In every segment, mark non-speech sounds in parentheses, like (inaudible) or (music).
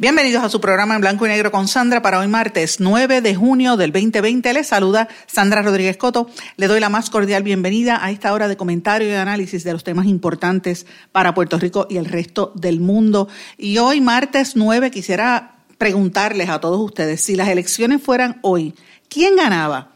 Bienvenidos a su programa en blanco y negro con Sandra para hoy martes 9 de junio del 2020. Les saluda Sandra Rodríguez Coto. Le doy la más cordial bienvenida a esta hora de comentario y análisis de los temas importantes para Puerto Rico y el resto del mundo. Y hoy martes 9 quisiera preguntarles a todos ustedes si las elecciones fueran hoy, ¿quién ganaba?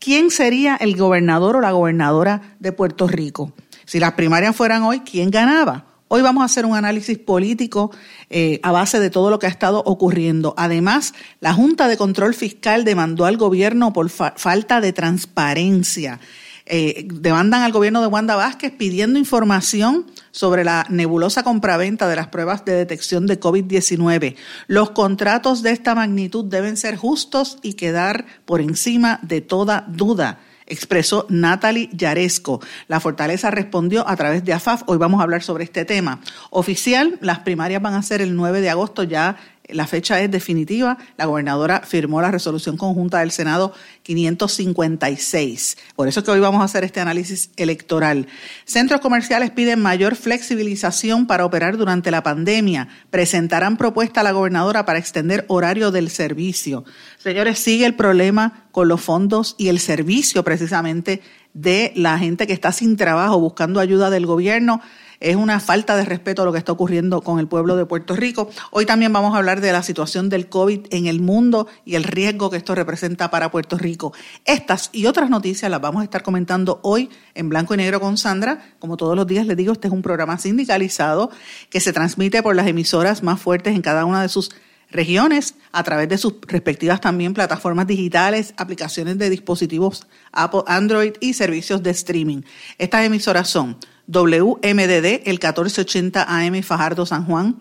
¿Quién sería el gobernador o la gobernadora de Puerto Rico? Si las primarias fueran hoy, ¿quién ganaba? Hoy vamos a hacer un análisis político eh, a base de todo lo que ha estado ocurriendo. Además, la Junta de Control Fiscal demandó al gobierno por falta de transparencia. Eh, demandan al gobierno de Wanda Vázquez pidiendo información sobre la nebulosa compraventa de las pruebas de detección de COVID-19. Los contratos de esta magnitud deben ser justos y quedar por encima de toda duda expresó Natalie Yaresco. La Fortaleza respondió a través de AFAF. Hoy vamos a hablar sobre este tema. Oficial, las primarias van a ser el 9 de agosto, ya la fecha es definitiva. La gobernadora firmó la resolución conjunta del Senado 556. Por eso es que hoy vamos a hacer este análisis electoral. Centros comerciales piden mayor flexibilización para operar durante la pandemia. Presentarán propuesta a la gobernadora para extender horario del servicio. Señores, sigue el problema con los fondos y el servicio precisamente de la gente que está sin trabajo buscando ayuda del gobierno es una falta de respeto a lo que está ocurriendo con el pueblo de Puerto Rico. Hoy también vamos a hablar de la situación del COVID en el mundo y el riesgo que esto representa para Puerto Rico. Estas y otras noticias las vamos a estar comentando hoy en blanco y negro con Sandra. Como todos los días les digo, este es un programa sindicalizado que se transmite por las emisoras más fuertes en cada una de sus regiones a través de sus respectivas también plataformas digitales, aplicaciones de dispositivos Apple, Android y servicios de streaming. Estas emisoras son WMDD, el 1480 AM Fajardo San Juan,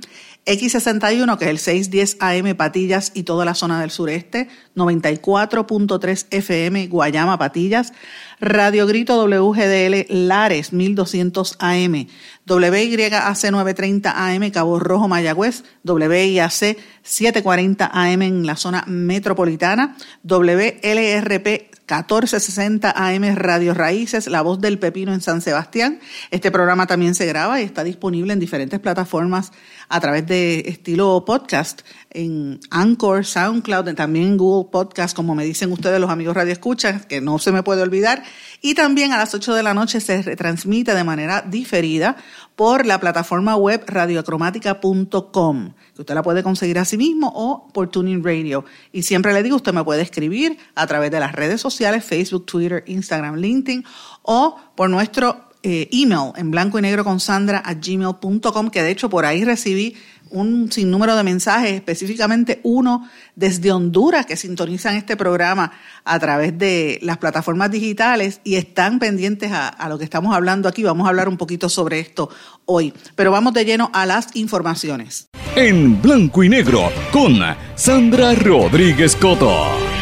X61, que es el 610 AM Patillas y toda la zona del sureste, 94.3 FM Guayama Patillas, Radio Grito WGDL Lares 1200 AM, WYAC 930 AM Cabo Rojo Mayagüez, WIAC 740 AM en la zona metropolitana, WLRP 1460 AM Radio Raíces, La Voz del Pepino en San Sebastián. Este programa también se graba y está disponible en diferentes plataformas a través de estilo podcast, en Anchor, SoundCloud, también Google Podcast, como me dicen ustedes los amigos Radio Escuchas, que no se me puede olvidar. Y también a las 8 de la noche se retransmite de manera diferida por la plataforma web radiocromática.com, que usted la puede conseguir a sí mismo o por Tuning Radio. Y siempre le digo, usted me puede escribir a través de las redes sociales, Facebook, Twitter, Instagram, LinkedIn o por nuestro eh, email en blanco y negro con Sandra a gmail.com, que de hecho por ahí recibí un sinnúmero de mensajes, específicamente uno desde Honduras que sintonizan este programa a través de las plataformas digitales y están pendientes a, a, lo que estamos hablando aquí. Vamos a hablar un poquito sobre esto hoy, pero vamos de lleno a las informaciones. En blanco y negro con Sandra Rodríguez Coto.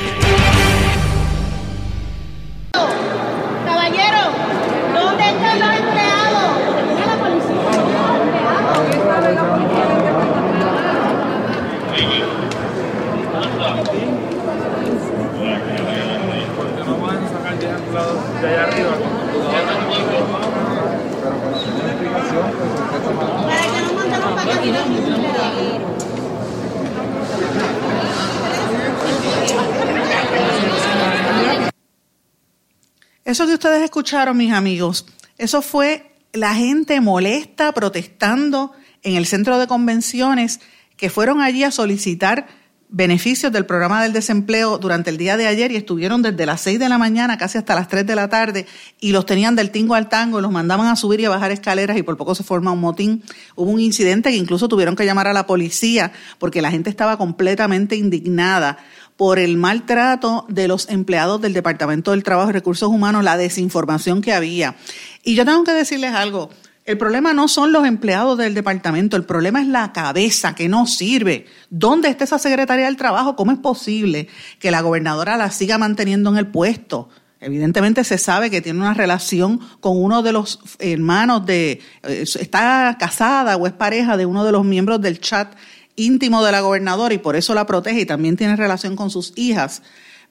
Eso que ustedes escucharon, mis amigos, eso fue la gente molesta protestando en el centro de convenciones que fueron allí a solicitar beneficios del programa del desempleo durante el día de ayer y estuvieron desde las 6 de la mañana casi hasta las 3 de la tarde y los tenían del tingo al tango los mandaban a subir y a bajar escaleras y por poco se forma un motín. Hubo un incidente que incluso tuvieron que llamar a la policía porque la gente estaba completamente indignada por el maltrato de los empleados del Departamento del Trabajo y Recursos Humanos, la desinformación que había. Y yo tengo que decirles algo, El problema no son los empleados del departamento, el problema es la cabeza que no sirve. ¿Dónde está esa secretaria del trabajo? ¿Cómo es posible que la gobernadora la siga manteniendo en el puesto? Evidentemente se sabe que tiene una relación con uno de los hermanos de, eh, está casada o es pareja de uno de los miembros del chat íntimo de la gobernadora y por eso la protege y también tiene relación con sus hijas.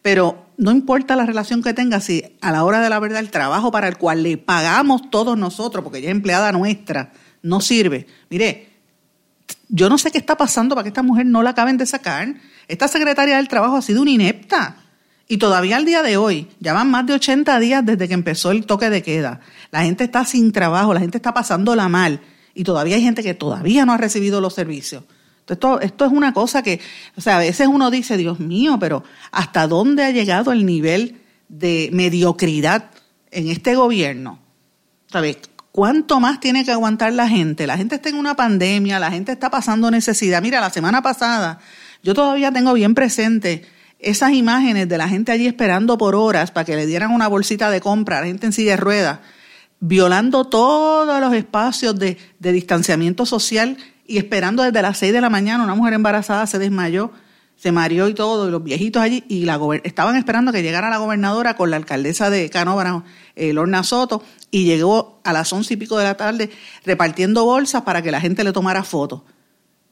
Pero no importa la relación que tenga, si a la hora de la verdad el trabajo para el cual le pagamos todos nosotros, porque ella es empleada nuestra, no sirve. Mire, yo no sé qué está pasando para que esta mujer no la acaben de sacar. Esta secretaria del trabajo ha sido una inepta. Y todavía al día de hoy, ya van más de 80 días desde que empezó el toque de queda. La gente está sin trabajo, la gente está pasándola mal. Y todavía hay gente que todavía no ha recibido los servicios. Esto, esto es una cosa que, o sea, a veces uno dice, Dios mío, pero ¿hasta dónde ha llegado el nivel de mediocridad en este gobierno? ¿Sabes? ¿Cuánto más tiene que aguantar la gente? La gente está en una pandemia, la gente está pasando necesidad. Mira, la semana pasada yo todavía tengo bien presente esas imágenes de la gente allí esperando por horas para que le dieran una bolsita de compra, la gente en silla de ruedas, violando todos los espacios de, de distanciamiento social y esperando desde las 6 de la mañana. Una mujer embarazada se desmayó, se mareó y todo, y los viejitos allí, y la estaban esperando que llegara la gobernadora con la alcaldesa de Canóvara, eh, Lorna Soto, y llegó a las once y pico de la tarde repartiendo bolsas para que la gente le tomara fotos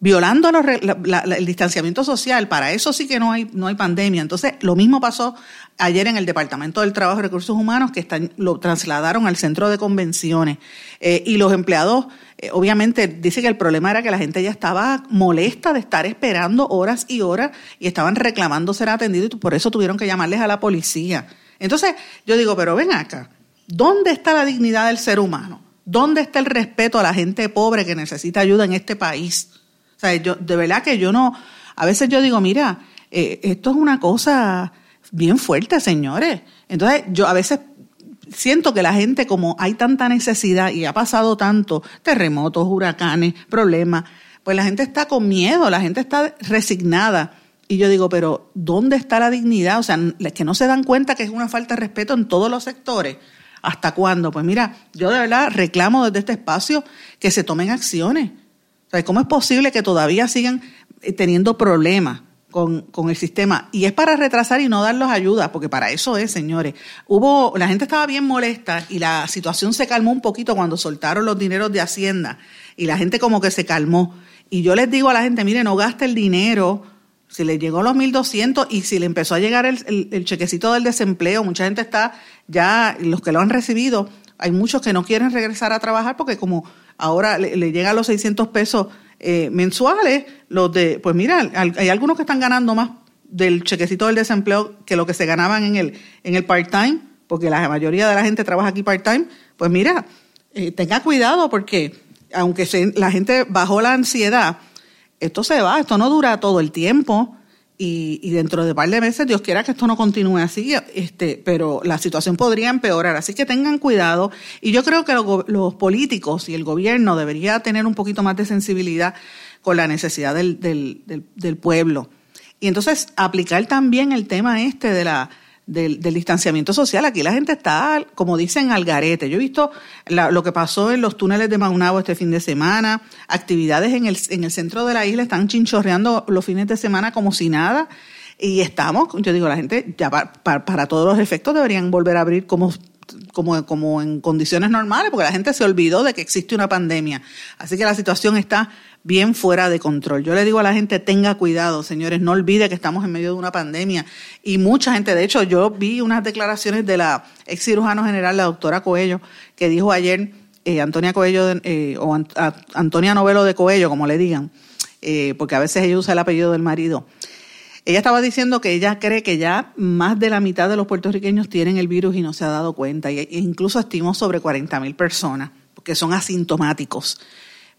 violando el distanciamiento social, para eso sí que no hay, no hay pandemia. Entonces, lo mismo pasó ayer en el Departamento del Trabajo y Recursos Humanos, que están, lo trasladaron al centro de convenciones. Eh, y los empleados, eh, obviamente, dice que el problema era que la gente ya estaba molesta de estar esperando horas y horas y estaban reclamando ser atendidos y por eso tuvieron que llamarles a la policía. Entonces, yo digo, pero ven acá, ¿dónde está la dignidad del ser humano? ¿Dónde está el respeto a la gente pobre que necesita ayuda en este país? O sea, yo, de verdad que yo no, a veces yo digo, mira, eh, esto es una cosa bien fuerte, señores. Entonces, yo a veces siento que la gente, como hay tanta necesidad y ha pasado tanto, terremotos, huracanes, problemas, pues la gente está con miedo, la gente está resignada. Y yo digo, pero ¿dónde está la dignidad? O sea, que no se dan cuenta que es una falta de respeto en todos los sectores. ¿Hasta cuándo? Pues mira, yo de verdad reclamo desde este espacio que se tomen acciones. ¿Cómo es posible que todavía sigan eh, teniendo problemas con, el sistema? Y es para retrasar y no darles ayuda, porque para eso es, señores. Hubo, la gente estaba bien molesta y la situación se calmó un poquito cuando soltaron los dineros de Hacienda y la gente como que se calmó. Y yo les digo a la gente, mire, no gaste el dinero. Si le llegó los 1.200 y si le empezó a llegar el, el chequecito del desempleo, mucha gente está ya, los que lo han recibido, hay muchos que no quieren regresar a trabajar porque como ahora le, le llegan los 600 pesos eh, mensuales, los de, pues mira, hay algunos que están ganando más del chequecito del desempleo que lo que se ganaban en el, en el part-time, porque la mayoría de la gente trabaja aquí part-time, pues mira, eh, tenga cuidado porque aunque la gente bajó la ansiedad, esto se va, esto no dura todo el tiempo y, dentro de un par de meses Dios quiera que esto no continúe así, este, pero la situación podría empeorar. Así que tengan cuidado. Y yo creo que los, políticos y el gobierno debería tener un poquito más de sensibilidad con la necesidad del, del, del pueblo. Y entonces aplicar también el tema este de la del, distanciamiento social. Aquí la gente está, como dicen, al garete. Yo he visto lo que pasó en los túneles de Maunabo este fin de semana, actividades en el, en el centro de la isla están chinchorreando los fines de semana como si nada. Y estamos, yo digo, la gente ya para, todos los efectos deberían volver a abrir como como, como en condiciones normales, porque la gente se olvidó de que existe una pandemia. Así que la situación está bien fuera de control. Yo le digo a la gente, tenga cuidado, señores, no olvide que estamos en medio de una pandemia. Y mucha gente, de hecho, yo vi unas declaraciones de la ex cirujano general, la doctora Coello, que dijo ayer, eh, Antonia Coello, eh, o Antonia Novelo de Coello, como le digan, eh, porque a veces ella usa el apellido del marido. Ella estaba diciendo que ella cree que ya más de la mitad de los puertorriqueños tienen el virus y no se ha dado cuenta. E incluso estimó sobre 40 mil personas que son asintomáticos,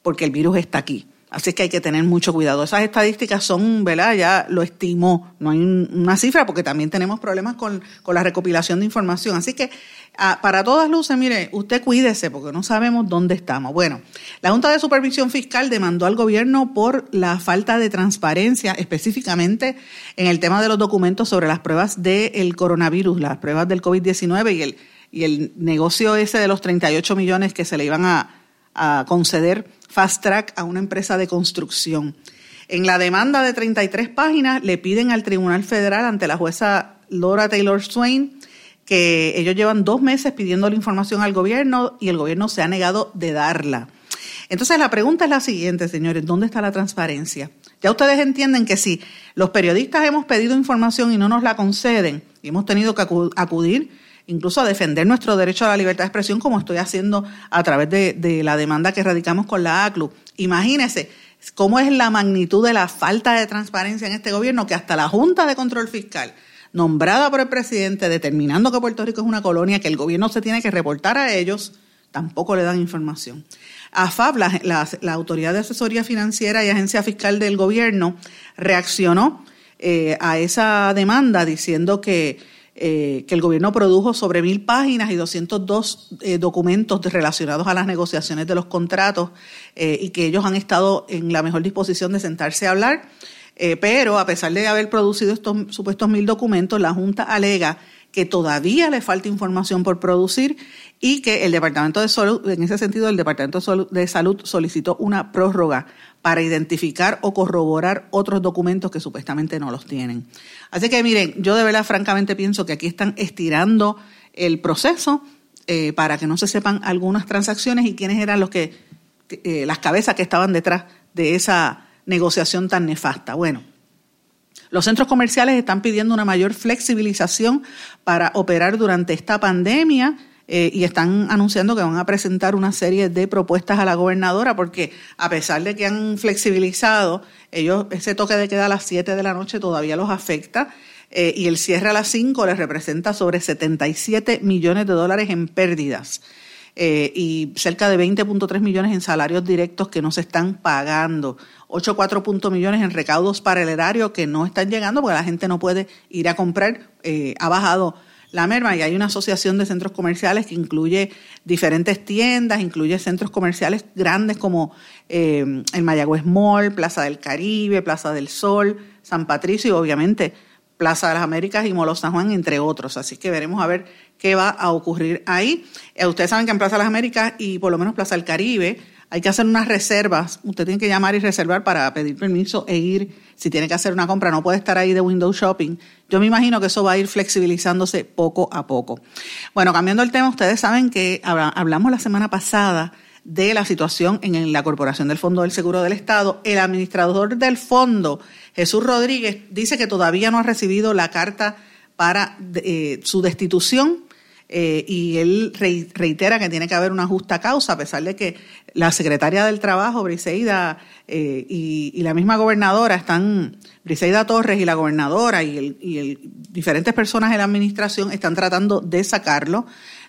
porque el virus está aquí. Así que hay que tener mucho cuidado. Esas estadísticas son, ¿verdad? Ya lo estimó. No hay una cifra porque también tenemos problemas con, la recopilación de información. Así que ah, para todas luces, mire, usted cuídese porque no sabemos dónde estamos. Bueno, la Junta de Supervisión Fiscal demandó al gobierno por la falta de transparencia, específicamente en el tema de los documentos sobre las pruebas del coronavirus, las pruebas del COVID-19 y el, y el negocio ese de los 38 millones que se le iban a a conceder fast track a una empresa de construcción. En la demanda de 33 páginas le piden al Tribunal Federal ante la jueza Laura Taylor Swain que ellos llevan dos meses pidiendo la información al gobierno y el gobierno se ha negado de darla. Entonces la pregunta es la siguiente, señores, ¿dónde está la transparencia? Ya ustedes entienden que si los periodistas hemos pedido información y no nos la conceden, y hemos tenido que acudir incluso a defender nuestro derecho a la libertad de expresión, como estoy haciendo a través de, la demanda que radicamos con la ACLU. Imagínense cómo es la magnitud de la falta de transparencia en este gobierno que hasta la Junta de Control Fiscal, nombrada por el presidente, determinando que Puerto Rico es una colonia, que el gobierno se tiene que reportar a ellos, tampoco le dan información. AFAB, la, la, Autoridad de Asesoría Financiera y Agencia Fiscal del Gobierno, reaccionó eh, a esa demanda diciendo que eh, que el gobierno produjo sobre mil páginas y 202 eh, documentos relacionados a las negociaciones de los contratos eh, y que ellos han estado en la mejor disposición de sentarse a hablar. pero a pesar de haber producido estos supuestos mil documentos, la Junta alega que todavía le falta información por producir y que el Departamento de Salud, en ese sentido, el Departamento de Salud solicitó una prórroga para identificar o corroborar otros documentos que supuestamente no los tienen. Así que miren, yo de verdad francamente pienso que aquí están estirando el proceso eh, para que no se sepan algunas transacciones y quiénes eran los que, eh, las cabezas que estaban detrás de esa negociación tan nefasta. Bueno, los centros comerciales están pidiendo una mayor flexibilización para operar durante esta pandemia. Eh, y están anunciando que van a presentar una serie de propuestas a la gobernadora porque a pesar de que han flexibilizado, ellos ese toque de queda a las 7 de la noche todavía los afecta eh, y el cierre a las 5 les representa sobre 77 millones de dólares en pérdidas. Eh, y cerca de 20.3 millones en salarios directos que no se están pagando. 8,4 millones en recaudos para el erario que no están llegando porque la gente no puede ir a comprar. Ha bajado la merma y hay una asociación de centros comerciales que incluye diferentes tiendas, incluye centros comerciales grandes como eh, el Mayagüez Mall, Plaza del Caribe, Plaza del Sol, San Patricio y obviamente Plaza de las Américas y Molo San Juan, entre otros. Así que veremos a ver qué va a ocurrir ahí. Eh, ustedes saben que en Plaza de las Américas y por lo menos Plaza del Caribe hay que hacer unas reservas. Usted tiene que llamar y reservar para pedir permiso e ir. Si tiene que hacer una compra, no puede estar ahí de window shopping. Yo me imagino que eso va a ir flexibilizándose poco a poco. Bueno, cambiando el tema, ustedes saben que hablamos la semana pasada de la situación en la Corporación del Fondo del Seguro del Estado. El administrador del fondo, Jesús Rodríguez, dice que todavía no ha recibido la carta para eh, su destitución eh, y él reitera que tiene que haber una justa causa, a pesar de que la secretaria del Trabajo, Briseida, eh, y, la misma gobernadora están, Briseida Torres y la gobernadora y, el, diferentes personas de la administración están tratando de sacarlo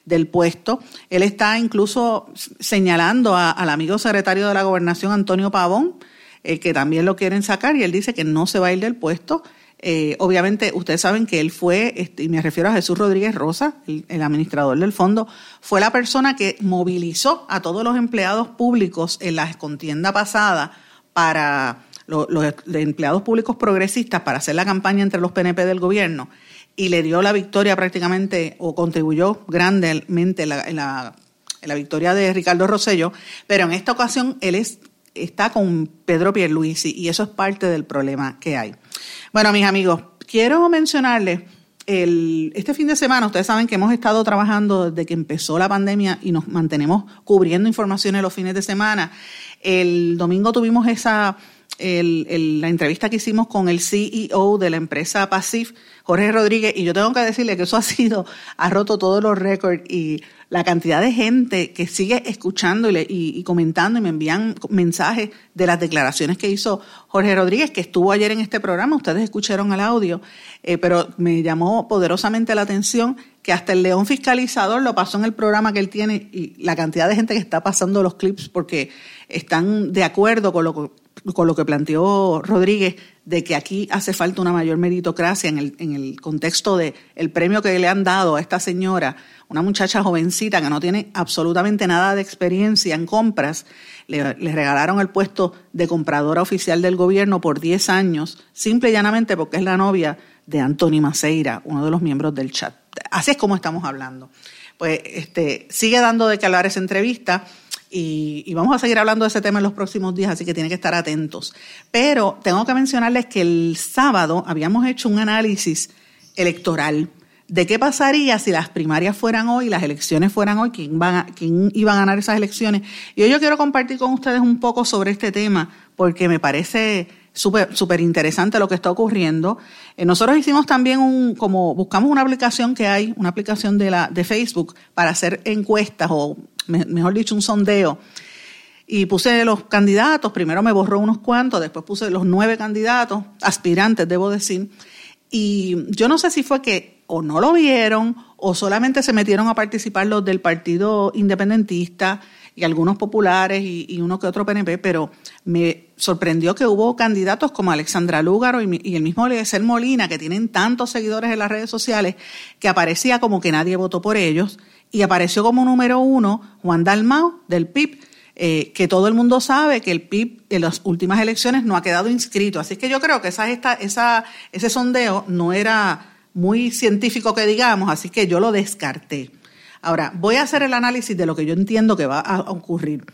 del puesto. Él está incluso señalando al amigo secretario de la gobernación, Antonio Pavón, eh, que también lo quieren sacar y él dice que no se va a ir del puesto eh, obviamente, ustedes saben que él fue, este, y me refiero a Jesús Rodríguez Rosa, el, administrador del fondo, fue la persona que movilizó a todos los empleados públicos en la contienda pasada para los, empleados públicos progresistas para hacer la campaña entre los PNP del gobierno y le dio la victoria prácticamente o contribuyó grandemente en la, en la, en la victoria de Ricardo Rosello, pero en esta ocasión él es, está con Pedro Pierluisi y eso es parte del problema que hay. Bueno, mis amigos, quiero mencionarles, el, este fin de semana, ustedes saben que hemos estado trabajando desde que empezó la pandemia y nos mantenemos cubriendo informaciones los fines de semana. El domingo tuvimos esa la entrevista que hicimos con el CEO de la empresa Pasif, Jorge Rodríguez, y yo tengo que decirle que eso (laughs) ha sido, ha roto todos los récords y la cantidad de gente que sigue escuchando y, comentando y me envían mensajes de las declaraciones que hizo Jorge Rodríguez, que estuvo ayer en este programa, ustedes escucharon el audio, eh, pero me llamó poderosamente la atención que hasta el león fiscalizador lo pasó en el programa que él tiene y la cantidad de gente que está pasando los clips porque están de acuerdo con lo, con lo que planteó Rodríguez de que aquí hace falta una mayor meritocracia en el, en el contexto de el premio que le han dado a esta señora una muchacha jovencita que no tiene absolutamente nada de experiencia en compras, le, regalaron el puesto de compradora oficial del gobierno por 10 años, simple y llanamente porque es la novia de Anthony Maceira, uno de los miembros del chat. Así es como estamos hablando. Pues este, sigue dando de que hablar esa entrevista y, vamos a seguir hablando de ese tema en los próximos días, así que tienen que estar atentos. Pero tengo que mencionarles que el sábado habíamos hecho un análisis electoral de qué pasaría si las primarias fueran hoy, las elecciones fueran hoy, quién, van quién iba a ganar esas elecciones. Y hoy yo quiero compartir con ustedes un poco sobre este tema, porque me parece súper súper interesante lo que está ocurriendo. Eh, nosotros hicimos también un, como buscamos una aplicación que hay, una aplicación de, la, de Facebook para hacer encuestas o mejor dicho, un sondeo. Y puse los candidatos, primero me borró unos cuantos, después puse los nueve candidatos, aspirantes, debo decir. Y yo no sé si fue que o no lo vieron o solamente se metieron a participar los del Partido Independentista y algunos populares y, uno que otro PNP, pero me sorprendió que hubo candidatos como Alexandra Lúgaro y, y el mismo Eliezer Molina, que tienen tantos seguidores en las redes sociales, que aparecía como que nadie votó por ellos y apareció como número uno Juan Dalmau del PIB, eh, que todo el mundo sabe que el PIB en las últimas elecciones no ha quedado inscrito. Así que yo creo que esa, esta, esa, ese sondeo no era muy científico que digamos, así que yo lo descarté. Ahora, voy a hacer el análisis de lo que yo entiendo que va a ocurrir.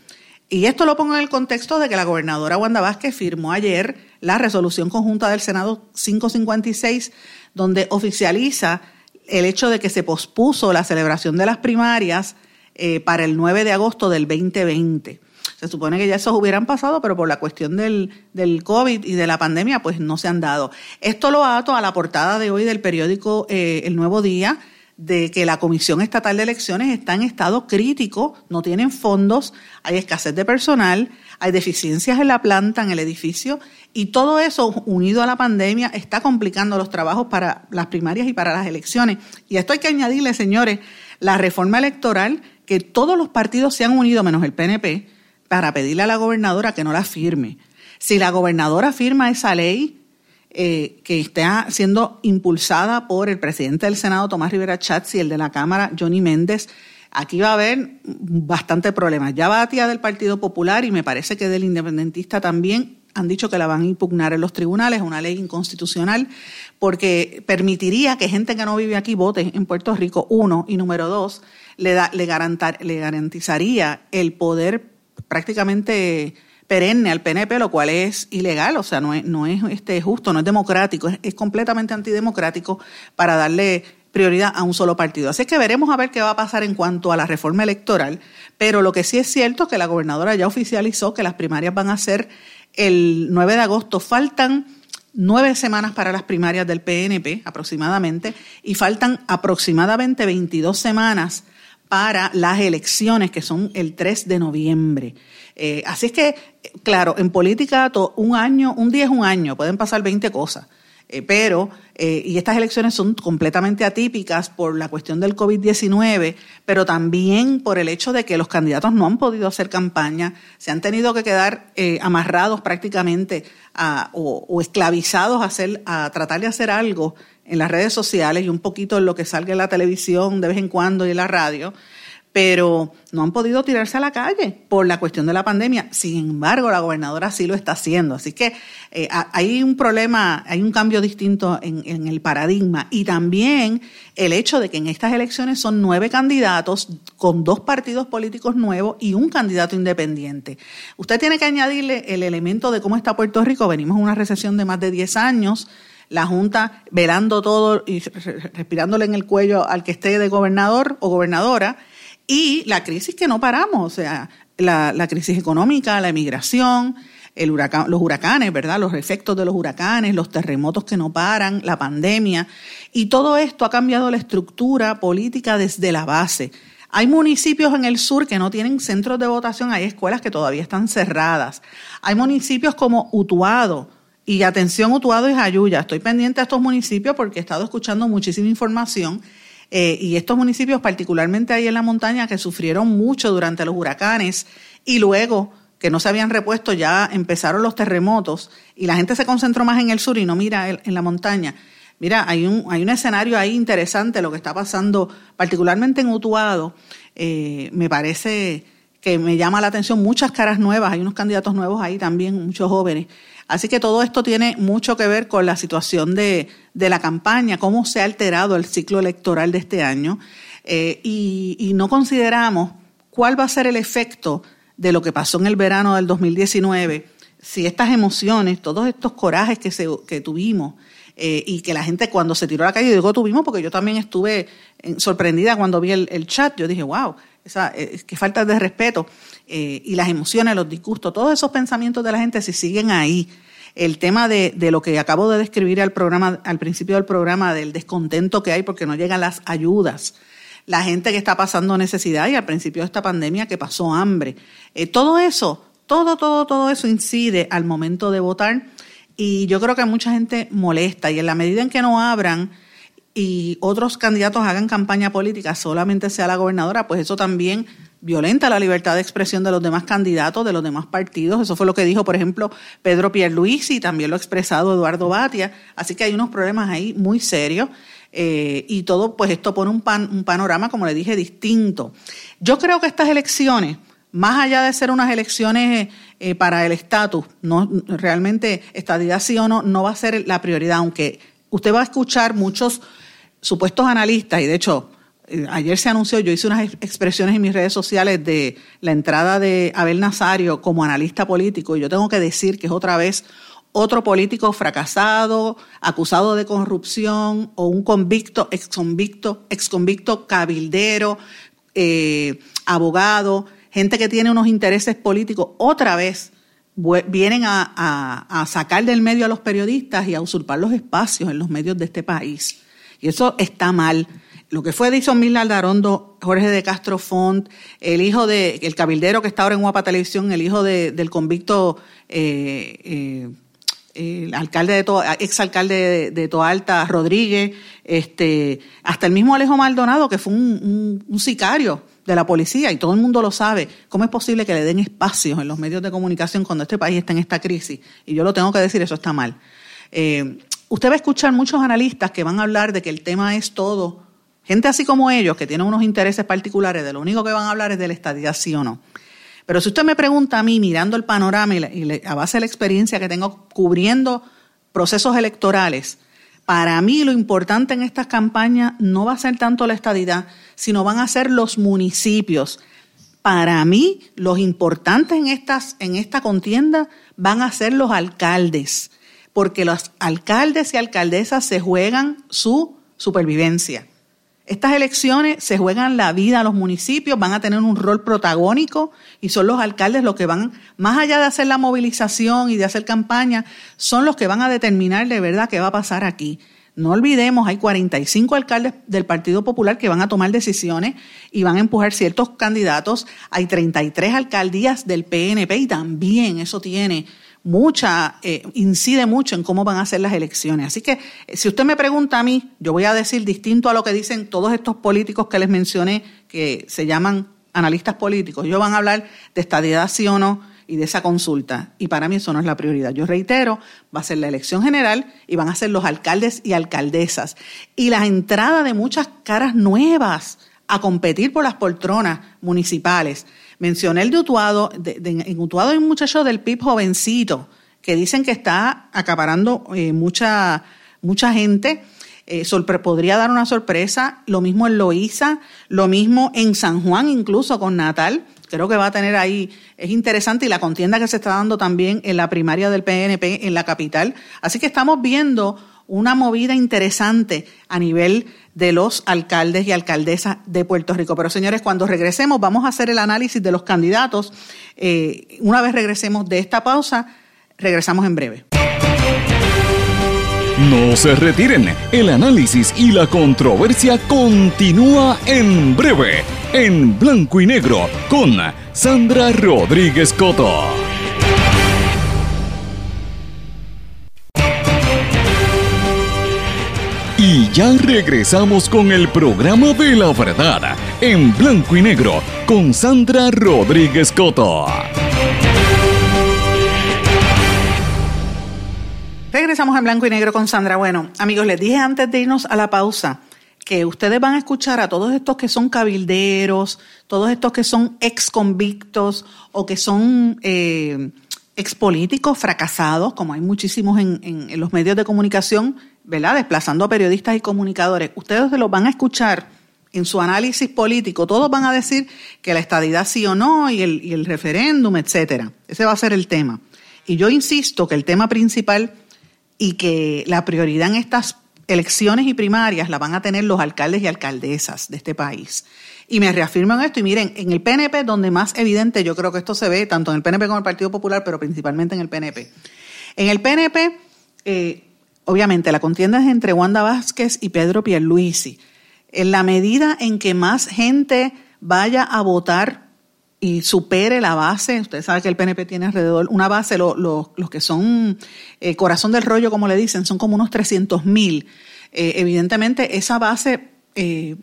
Y esto lo pongo en el contexto de que la gobernadora Wanda Vázquez firmó ayer la resolución conjunta del Senado 556, donde oficializa el hecho de que se pospuso la celebración de las primarias eh, para el 9 de agosto del 2020. Se supone que ya esos hubieran pasado, pero por la cuestión del, del COVID y de la pandemia, pues no se han dado. Esto lo ato a la portada de hoy del periódico eh, El Nuevo Día, de que la Comisión Estatal de Elecciones está en estado crítico, no tienen fondos, hay escasez de personal, hay deficiencias en la planta, en el edificio, y todo eso unido a la pandemia está complicando los trabajos para las primarias y para las elecciones. Y esto hay que añadirle, señores, la reforma electoral, que todos los partidos se han unido, menos el PNP, para pedirle a la gobernadora que no la firme. Si la gobernadora firma esa ley, eh, que está siendo impulsada por el presidente del Senado, Tomás Rivera Chats, y el de la Cámara, Johnny Méndez, aquí va a haber bastante problemas. Ya va a tía del Partido Popular y me parece que del independentista también han dicho que la van a impugnar en los tribunales, una ley inconstitucional, porque permitiría que gente que no vive aquí vote en Puerto Rico, uno, y número dos, le, da, le, le garantizaría el poder prácticamente perenne al PNP, lo cual es ilegal, o sea, no es, no es este, justo, no es democrático, es, completamente antidemocrático para darle prioridad a un solo partido. Así que veremos a ver qué va a pasar en cuanto a la reforma electoral, pero lo que sí es cierto es que la gobernadora ya oficializó que las primarias van a ser el 9 de agosto. Faltan nueve semanas para las primarias del PNP aproximadamente y faltan aproximadamente 22 semanas para las elecciones que son el 3 de noviembre. Eh, así es que, claro, en política un año, un día es un año, pueden pasar 20 cosas. Eh, pero, eh, y estas elecciones son completamente atípicas por la cuestión del COVID-19, pero también por el hecho de que los candidatos no han podido hacer campaña, se han tenido que quedar amarrados prácticamente o, o, esclavizados a, hacer, a tratar de hacer algo en las redes sociales y un poquito en lo que salga en la televisión de vez en cuando y en la radio pero no han podido tirarse a la calle por la cuestión de la pandemia. Sin embargo, la gobernadora sí lo está haciendo. Así que eh, hay un problema, hay un cambio distinto en, el paradigma y también el hecho de que en estas elecciones son nueve candidatos con dos partidos políticos nuevos y un candidato independiente. Usted tiene que añadirle el elemento de cómo está Puerto Rico. Venimos en una recesión de más de 10 años la Junta velando todo y respirándole en el cuello al que esté de gobernador o gobernadora, y la crisis que no paramos, o sea, la, crisis económica, la emigración, el los huracanes, ¿verdad? Los efectos de los huracanes, los terremotos que no paran, la pandemia. Y todo esto ha cambiado la estructura política desde la base. Hay municipios en el sur que no tienen centros de votación, hay escuelas que todavía están cerradas. Hay municipios como Utuado, y atención Utuado y Jayuya. Estoy pendiente a estos municipios porque he estado escuchando muchísima información eh, y estos municipios, particularmente ahí en la montaña, que sufrieron mucho durante los huracanes y luego que no se habían repuesto, ya empezaron los terremotos y la gente se concentró más en el sur y no mira en la montaña. Mira, hay un, hay un escenario ahí interesante, lo que está pasando, particularmente en Utuado. Eh, me parece que me llama la atención muchas caras nuevas, hay unos candidatos nuevos ahí también, muchos jóvenes. Así que todo esto tiene mucho que ver con la situación de, la campaña, cómo se ha alterado el ciclo electoral de este año eh, y, no consideramos cuál va a ser el efecto de lo que pasó en el verano del 2019, si estas emociones, todos estos corajes que, se, que tuvimos, eh, y que la gente cuando se tiró a la calle, digo tuvimos porque yo también estuve sorprendida cuando vi el, chat, yo dije, wow, esa, eh, qué falta de respeto, eh, y las emociones, los disgustos, todos esos pensamientos de la gente, si siguen ahí, el tema de, de, lo que acabo de describir al, programa, al principio del programa, del descontento que hay porque no llegan las ayudas, la gente que está pasando necesidad y al principio de esta pandemia que pasó hambre, todo eso, todo, todo, todo eso incide al momento de votar y yo creo que mucha gente molesta y en la medida en que no abran y otros candidatos hagan campaña política, solamente sea la gobernadora, pues eso también violenta la libertad de expresión de los demás candidatos, de los demás partidos. Eso fue lo que dijo, por ejemplo, Pedro Pierluisi y también lo ha expresado Eduardo Batia. Así que hay unos problemas ahí muy serios. Eh, y todo, pues esto pone un, un panorama, como le dije, distinto. Yo creo que estas elecciones, más allá de ser unas elecciones eh, para el estatus, no realmente estadidad sí o no, no va a ser la prioridad, aunque usted va a escuchar muchos supuestos analistas, y de hecho, eh, ayer se anunció, yo hice unas expresiones en mis redes sociales de la entrada de Abel Nazario como analista político, y yo tengo que decir que es otra vez otro político fracasado, acusado de corrupción, o un convicto, ex convicto, ex convicto cabildero, eh, abogado gente que tiene unos intereses políticos, otra vez vienen a, sacar del medio a los periodistas y a usurpar los espacios en los medios de este país. Y eso está mal. Lo que fue Edison Mil Aldarondo, Jorge de Castro Font, el hijo de, el cabildero que está ahora en Guapa Televisión, el hijo del convicto eh, eh, el alcalde de ex alcalde de, Toalta, Rodríguez, este, hasta el mismo Alejo Maldonado, que fue un sicario de la policía y todo el mundo lo sabe. ¿Cómo es posible que le den espacios en los medios de comunicación cuando este país está en esta crisis? Y yo lo tengo que decir, eso está mal. Eh, usted va a escuchar muchos analistas que van a hablar de que el tema es todo. Gente así como ellos, que tienen unos intereses particulares, de lo único que van a hablar es de la estadía sí o no. Pero si usted me pregunta a mí, mirando el panorama y, a base de la experiencia que tengo cubriendo procesos electorales, para mí lo importante en estas campañas no va a ser tanto la estadidad, sino van a ser los municipios. Para mí, los importantes en, estas, en esta contienda van a ser los alcaldes, porque los alcaldes y alcaldesas se juegan su supervivencia. Estas elecciones se juegan la vida a los municipios, van a tener un rol protagónico y son los alcaldes los que van, más allá de hacer la movilización y de hacer campaña, son los que van a determinar de verdad qué va a pasar aquí. No olvidemos, hay 45 alcaldes del Partido Popular que van a tomar decisiones y van a empujar ciertos candidatos. Hay 33 alcaldías del PNP y también eso tiene mucha, eh, incide mucho en cómo van a ser las elecciones. Así que eh, si usted me pregunta a mí, yo voy a decir distinto a lo que dicen todos estos políticos que les mencioné, que se llaman analistas políticos. Ellos van a hablar de estadidad sí o no y de esa consulta. Y para mí eso no es la prioridad. Yo reitero, va a ser la elección general y van a ser los alcaldes y alcaldesas. Y la entrada de muchas caras nuevas a competir por las poltronas municipales. Mencioné el de Utuado, en Utuado hay un muchacho del PIB jovencito que dicen que está acaparando eh, mucha, mucha gente. Eh, podría dar una sorpresa, lo mismo en Loíza, lo mismo en San Juan, incluso con Natal. Creo que va a tener ahí, es interesante, y la contienda que se está dando también en la primaria del PNP en la capital. Así que estamos viendo una movida interesante a nivel de los alcaldes y alcaldesas de Puerto Rico. Pero señores, cuando regresemos vamos a hacer el análisis de los candidatos. Eh, una vez regresemos de esta pausa, regresamos en breve. No se retiren, el análisis y la controversia continúa en breve, en blanco y negro, con Sandra Rodríguez Coto. Y ya regresamos con el programa de la verdad, en blanco y negro, con Sandra Rodríguez Coto. Regresamos en blanco y negro con Sandra. Bueno, amigos, les dije antes de irnos a la pausa que ustedes van a escuchar a todos estos que son cabilderos, todos estos que son ex convictos o que son eh, ex políticos fracasados, como hay muchísimos en, en los medios de comunicación, ¿verdad? Desplazando a periodistas y comunicadores. Ustedes los van a escuchar en su análisis político, todos van a decir que la estadidad sí o no y el, referéndum, etcétera. Ese va a ser el tema. Y yo insisto que el tema principal y que la prioridad en estas elecciones y primarias la van a tener los alcaldes y alcaldesas de este país. Y me reafirmo en esto y miren, en el PNP donde más evidente yo creo que esto se ve, tanto en el PNP como en el Partido Popular, pero principalmente en el PNP. En el PNP, obviamente la contienda es entre Wanda Vázquez y Pedro Pierluisi. En la medida en que más gente vaya a votar y supere la base, usted sabe que el PNP tiene alrededor una base, los que son eh, corazón del rollo, como le dicen, son como unos 300 mil. Eh, evidentemente, esa base eh,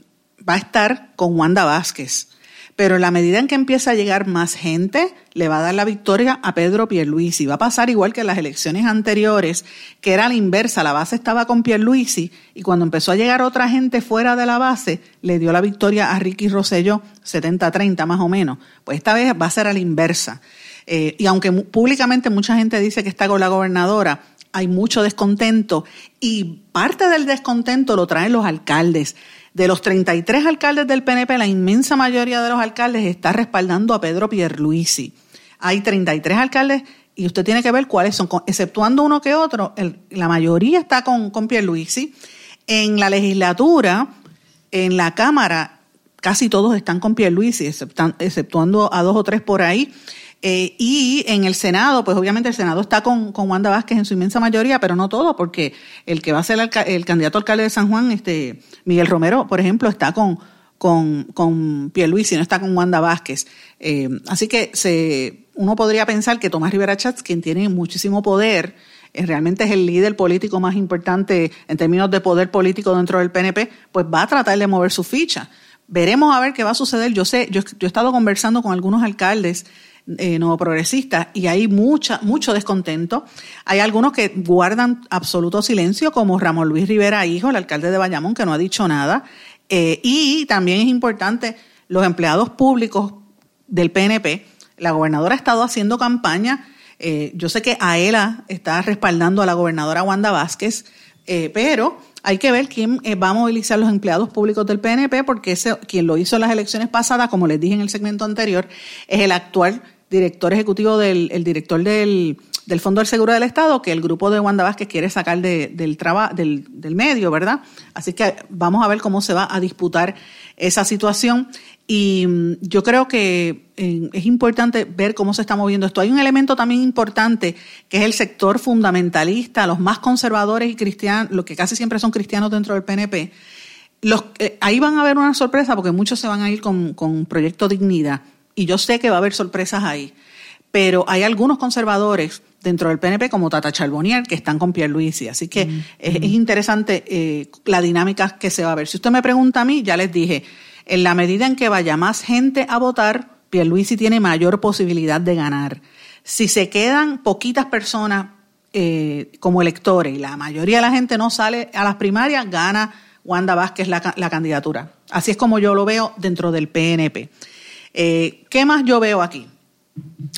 va a estar con Wanda Vázquez. Pero la medida en que empieza a llegar más gente, le va a dar la victoria a Pedro Pierluisi. Va a pasar igual que en las elecciones anteriores, que era la inversa. La base estaba con Pierluisi y cuando empezó a llegar otra gente fuera de la base, le dio la victoria a Ricky Rosselló, 70-30 más o menos. Pues esta vez va a ser a la inversa. Eh, y aunque públicamente mucha gente dice que está con la gobernadora, hay mucho descontento y parte del descontento lo traen los alcaldes. De los 33 alcaldes del PNP, la inmensa mayoría de los alcaldes está respaldando a Pedro Pierluisi. Hay 33 alcaldes y usted tiene que ver cuáles son, exceptuando uno que otro, la mayoría está con, con Pierluisi. En la legislatura, en la Cámara, casi todos están con Pierluisi, exceptuando a dos o tres por ahí. Eh, y en el Senado, pues obviamente el Senado está con, con, Wanda Vázquez en su inmensa mayoría, pero no todo, porque el que va a ser el, candidato alcalde de San Juan, este Miguel Romero, por ejemplo, está con, con, con Pierluisi, no está con Wanda Vázquez. Eh, así que se, uno podría pensar que Tomás Rivera Chats, quien tiene muchísimo poder, eh, realmente es el líder político más importante en términos de poder político dentro del PNP, pues va a tratar de mover su ficha. Veremos a ver qué va a suceder. Yo sé, yo he estado conversando con algunos alcaldes eh, progresista y hay mucha, mucho descontento. Hay algunos que guardan absoluto silencio, como Ramón Luis Rivera, hijo, el alcalde de Bayamón, que no ha dicho nada. Eh, y también es importante los empleados públicos del PNP. La gobernadora ha estado haciendo campaña. Eh, yo sé que AELA está respaldando a la gobernadora Wanda Vázquez, eh, pero hay que ver quién va a movilizar los empleados públicos del PNP, porque ese, quien lo hizo en las elecciones pasadas, como les dije en el segmento anterior, es el actual director ejecutivo del el director del, del, Fondo del Seguro del Estado, que el grupo de Wanda Vázquez quiere sacar de, del, del, del medio, ¿verdad? Así que vamos a ver cómo se va a disputar esa situación. Y mm, yo creo que es importante ver cómo se está moviendo esto. Hay un elemento también importante que es el sector fundamentalista, los más conservadores y cristianos, los que casi siempre son cristianos dentro del PNP. Los, eh, ahí van a haber una sorpresa porque muchos se van a ir con, con Proyecto Dignidad y yo sé que va a haber sorpresas ahí, pero hay algunos conservadores dentro del PNP como Tata Charbonnier que están con Pierluisi, así que mm, es, mm. interesante eh, la dinámica que se va a ver. Si usted me pregunta a mí, ya les dije, en la medida en que vaya más gente a votar, Pierluisi tiene mayor posibilidad de ganar. Si se quedan poquitas personas eh, como electores y la mayoría de la gente no sale a las primarias, gana Wanda Vázquez la, la candidatura. Así es como yo lo veo dentro del PNP. Eh, ¿Qué más yo veo aquí?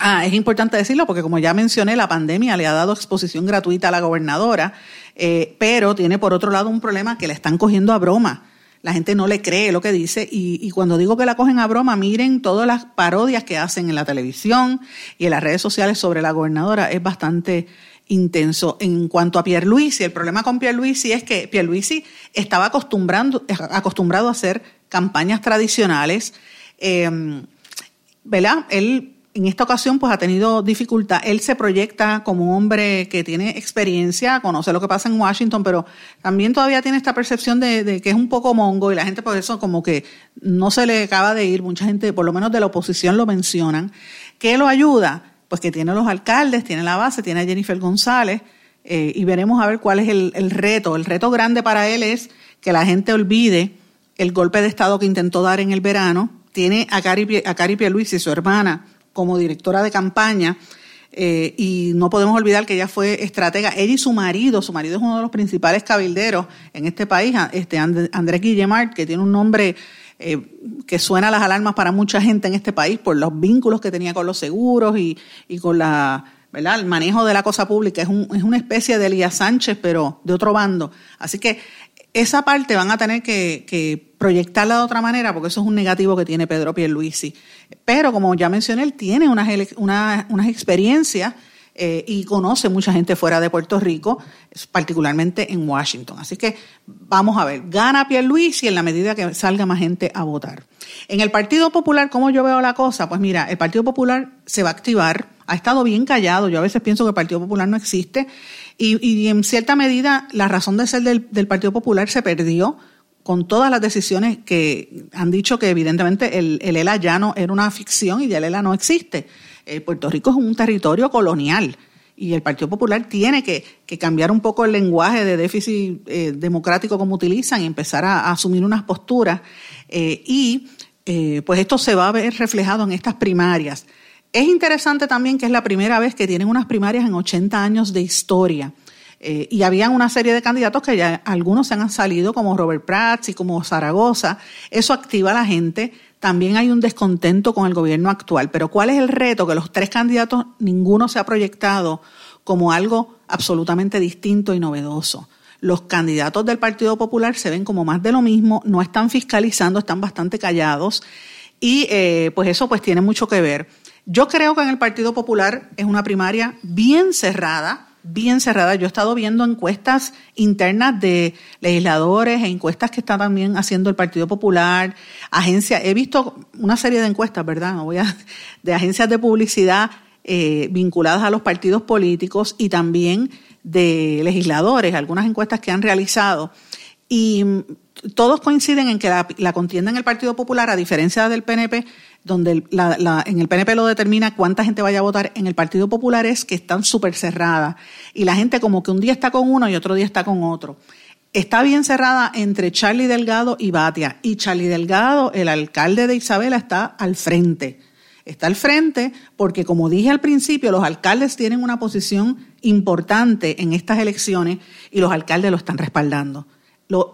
Ah, es importante decirlo porque como ya mencioné, la pandemia le ha dado exposición gratuita a la gobernadora, eh, pero tiene por otro lado un problema que le están cogiendo a broma. La gente no le cree lo que dice y, cuando digo que la cogen a broma, miren todas las parodias que hacen en la televisión y en las redes sociales sobre la gobernadora. Es bastante intenso. En cuanto a Pierluisi, el problema con Pierluisi es que Pierluisi estaba acostumbrando, acostumbrado a hacer campañas tradicionales eh, ¿verdad? Él en esta ocasión pues ha tenido dificultad. Él se proyecta como un hombre que tiene experiencia, conoce lo que pasa en Washington, pero también todavía tiene esta percepción de, que es un poco mongo y la gente por eso como que no se le acaba de ir. Mucha gente, por lo menos de la oposición, lo mencionan. ¿Qué lo ayuda? Pues que tiene los alcaldes, tiene la base, tiene a Jennifer González eh, y veremos a ver cuál es el, el reto. El reto grande para él es que la gente olvide el golpe de Estado que intentó dar en el verano, tiene a Cari, a Cari y su hermana, como directora de campaña, eh, y no podemos olvidar que ella fue estratega, ella y su marido, su marido es uno de los principales cabilderos en este país, este Andrés Guillemart, que tiene un nombre eh, que suena las alarmas para mucha gente en este país por los vínculos que tenía con los seguros y, y con la ¿verdad? El manejo de la cosa pública es, es una especie de Elías Sánchez, pero de otro bando. Así que esa parte van a tener que, proyectarla de otra manera, porque eso es un negativo que tiene Pedro Pierluisi. Pero como ya mencioné, él tiene unas, unas experiencias eh, y conoce mucha gente fuera de Puerto Rico, particularmente en Washington. Así que vamos a ver, gana Pierluisi en la medida que salga más gente a votar. En el Partido Popular, ¿cómo yo veo la cosa? Pues mira, el Partido Popular se va a activar, ha estado bien callado, yo a veces pienso que el Partido Popular no existe y, en cierta medida la razón de ser del, Partido Popular se perdió con todas las decisiones que han dicho que evidentemente el, el ELA ya no era una ficción y ya el ELA no existe. Eh, Puerto Rico es un territorio colonial y el Partido Popular tiene que, cambiar un poco el lenguaje de déficit eh, democrático como utilizan y empezar a, asumir unas posturas. Eh, y pues esto se va a ver reflejado en estas primarias. Es interesante también que es la primera vez que tienen unas primarias en 80 años de historia. Eh, y habían una serie de candidatos que ya algunos se han salido, como Robert Prats y como Zaragoza. Eso activa a la gente. También hay un descontento con el gobierno actual. Pero ¿cuál es el reto? Que los tres candidatos, ninguno se ha proyectado como algo absolutamente distinto y novedoso. Los candidatos del Partido Popular se ven como más de lo mismo, no están fiscalizando, están bastante callados y eh, pues eso pues tiene mucho que ver. Yo creo que en el Partido Popular es una primaria bien cerrada, bien cerrada. Yo he estado viendo encuestas internas de legisladores e encuestas que está también haciendo el Partido Popular, agencias. He visto una serie de encuestas, ¿verdad? De agencias de publicidad eh, vinculadas a los partidos políticos y también de legisladores, algunas encuestas que han realizado. Y todos coinciden en que la contienda en el Partido Popular, a diferencia del PNP, donde en el PNP lo determina cuánta gente vaya a votar, en el Partido Popular es que están súper cerradas y la gente como que un día está con uno y otro día está con otro. Está bien cerrada entre Charlie Delgado y Batia y Charlie Delgado, el alcalde de Isabela, está al frente. Está al frente porque, como dije al principio, los alcaldes tienen una posición importante en estas elecciones y los alcaldes lo están respaldando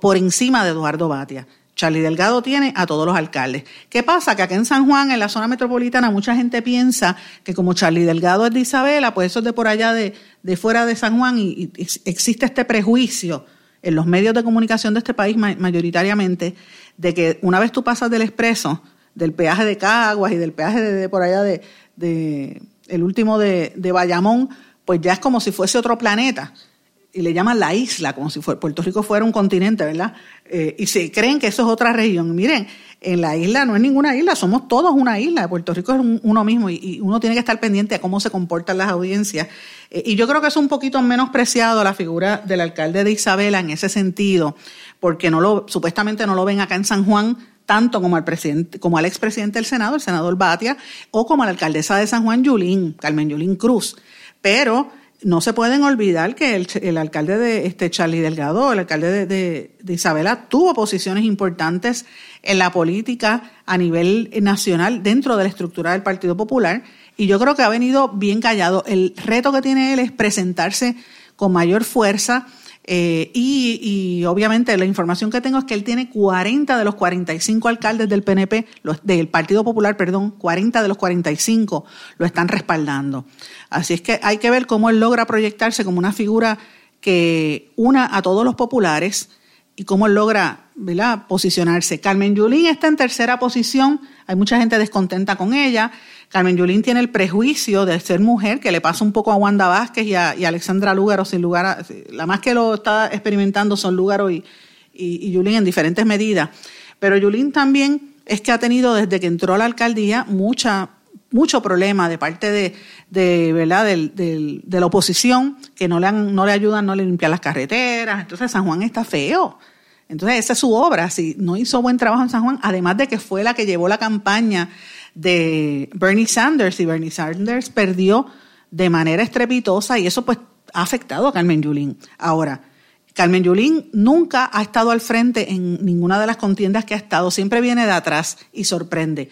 por encima de Eduardo Batia. Charlie Delgado tiene a todos los alcaldes. ¿Qué pasa? Que aquí en San Juan, en la zona metropolitana, mucha gente piensa que como Charlie Delgado es de Isabela, pues eso es de por allá de, fuera de San Juan y, existe este prejuicio en los medios de comunicación de este país mayoritariamente de que una vez tú pasas del expreso, del peaje de Caguas y del peaje de, por allá de, de, el último de, de Bayamón, pues ya es como si fuese otro planeta y le llaman la isla, como si Puerto Rico fuera un continente, ¿verdad? Eh, y se creen que eso es otra región. Miren, en la isla no es ninguna isla, somos todos una isla. Puerto Rico es uno mismo y, uno tiene que estar pendiente a cómo se comportan las audiencias. Eh, y yo creo que es un poquito menospreciado la figura del alcalde de Isabela en ese sentido, porque no lo, supuestamente no lo ven acá en San Juan tanto como al presidente, como al expresidente del Senado, el senador Batia, o como a la alcaldesa de San Juan, Yulín, Carmen Yulín Cruz. Pero no se pueden olvidar que el, alcalde de este Charlie Delgado, el alcalde de, Isabela, tuvo posiciones importantes en la política a nivel nacional dentro de la estructura del Partido Popular y yo creo que ha venido bien callado. El reto que tiene él es presentarse con mayor fuerza eh, y, obviamente la información que tengo es que él tiene 40 de los 45 alcaldes del PNP, del Partido Popular, perdón, 40 de los 45 lo están respaldando. Así es que hay que ver cómo él logra proyectarse como una figura que una a todos los populares y cómo él logra ¿verdad? posicionarse. Carmen Yulín está en tercera posición, hay mucha gente descontenta con ella. Carmen Yulín tiene el prejuicio de ser mujer, que le pasa un poco a Wanda Vázquez y a, Alexandra Lúgaro, sin lugar a, la más que lo está experimentando son Lúgaro y, y, Yulín en diferentes medidas. Pero Yulín también es que ha tenido desde que entró a la alcaldía mucha mucho problema de parte de, de verdad de la oposición que no le no le ayudan no le limpian las carreteras entonces San Juan está feo entonces esa es su obra si no hizo buen trabajo en San Juan además de que fue la que llevó la campaña de Bernie Sanders y Bernie Sanders perdió de manera estrepitosa y eso pues ha afectado a Carmen Yulín. Ahora, Carmen Yulín nunca ha estado al frente en ninguna de las contiendas que ha estado, siempre viene de atrás y sorprende.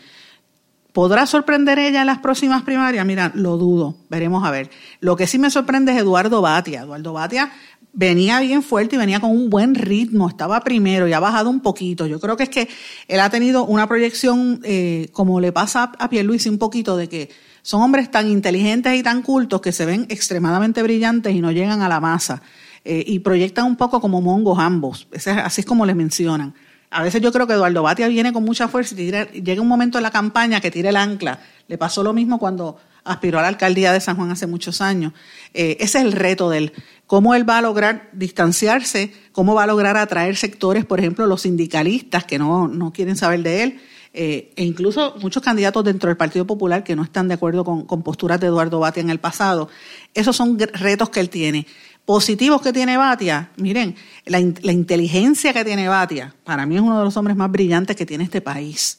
¿Podrá sorprender ella en las próximas primarias? Mira, lo dudo, veremos a ver. Lo que sí me sorprende es Eduardo Batia. Eduardo Batia venía bien fuerte y venía con un buen ritmo, estaba primero y ha bajado un poquito. Yo creo que es que él ha tenido una proyección, eh, como le pasa a Pierluisi un poquito, de que son hombres tan inteligentes y tan cultos que se ven extremadamente brillantes y no llegan a la masa. Eh, y proyectan un poco como mongos ambos, así es como les mencionan. A veces yo creo que Eduardo Batia viene con mucha fuerza y llega un momento en la campaña que tira el ancla. Le pasó lo mismo cuando aspiró a la alcaldía de San Juan hace muchos años. Eh, ese es el reto de él. Cómo él va a lograr distanciarse, cómo va a lograr atraer sectores, por ejemplo, los sindicalistas que no, no quieren saber de él, eh, e incluso muchos candidatos dentro del Partido Popular que no están de acuerdo con, posturas de Eduardo Batia en el pasado. Esos son retos que él tiene. Positivos que tiene Batia, miren, la, la inteligencia que tiene Batia, para mí es uno de los hombres más brillantes que tiene este país.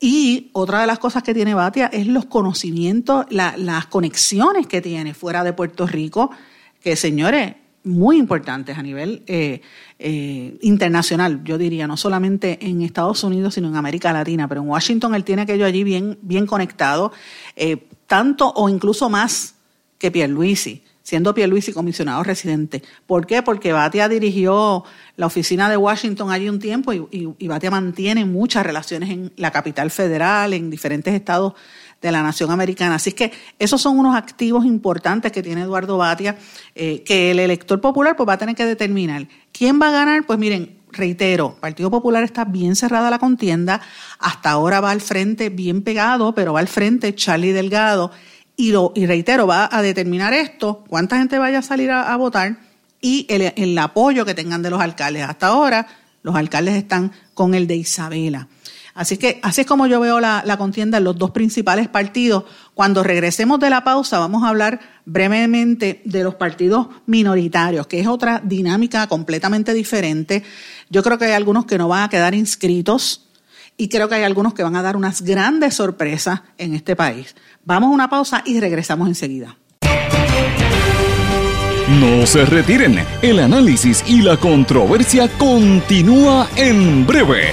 Y otra de las cosas que tiene Batia es los conocimientos, las conexiones que tiene fuera de Puerto Rico, que señores, muy importantes a nivel eh, eh, internacional, yo diría, no solamente en Estados Unidos, sino en América Latina, pero en Washington él tiene aquello allí bien, bien conectado, eh, tanto o incluso más que Pierluisi siendo Pierluisi comisionado residente. ¿Por qué? Porque Batia dirigió la oficina de Washington allí un tiempo y, Batia mantiene muchas relaciones en la capital federal, en diferentes estados de la nación americana. Así que esos son unos activos importantes que tiene Eduardo Batia, eh, que el elector popular pues, va a tener que determinar. ¿Quién va a ganar? Pues miren, reitero, Partido Popular está bien cerrada la contienda, hasta ahora va al frente bien pegado, pero va al frente Charlie Delgado y, lo, y reitero, va a determinar esto, cuánta gente vaya a salir a, votar y el, apoyo que tengan de los alcaldes. Hasta ahora, los alcaldes están con el de Isabela. Así que así es como yo veo la, contienda en los dos principales partidos. Cuando regresemos de la pausa vamos a hablar brevemente de los partidos minoritarios, que es otra dinámica completamente diferente. Yo creo que hay algunos que no van a quedar inscritos y creo que hay algunos que van a dar unas grandes sorpresas en este país. Vamos a una pausa y regresamos enseguida. No se retiren, el análisis y la controversia continúa en breve,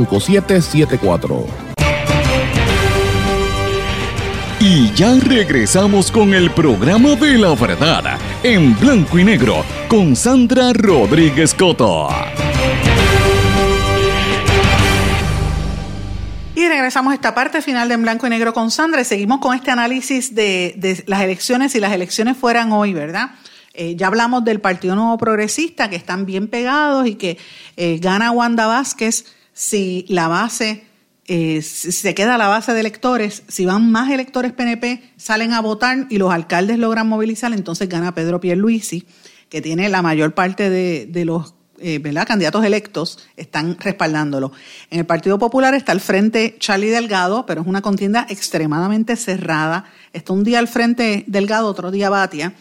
5774. Y ya regresamos con el programa de la verdad en blanco y negro con Sandra Rodríguez Coto. Y regresamos a esta parte final de En Blanco y Negro con Sandra y seguimos con este análisis de, las elecciones, si las elecciones fueran hoy, ¿verdad? Eh, ya hablamos del Partido Nuevo Progresista, que están bien pegados y que eh, gana Wanda Vázquez si la base, eh, se queda la base de electores, si van más electores PNP, salen a votar y los alcaldes logran movilizar, entonces gana Pedro Pierluisi, que tiene la mayor parte de, los eh, ¿verdad? candidatos electos están respaldándolo. En el Partido Popular está al frente Charlie Delgado, pero es una contienda extremadamente cerrada. Está un día al frente Delgado, otro día Batia.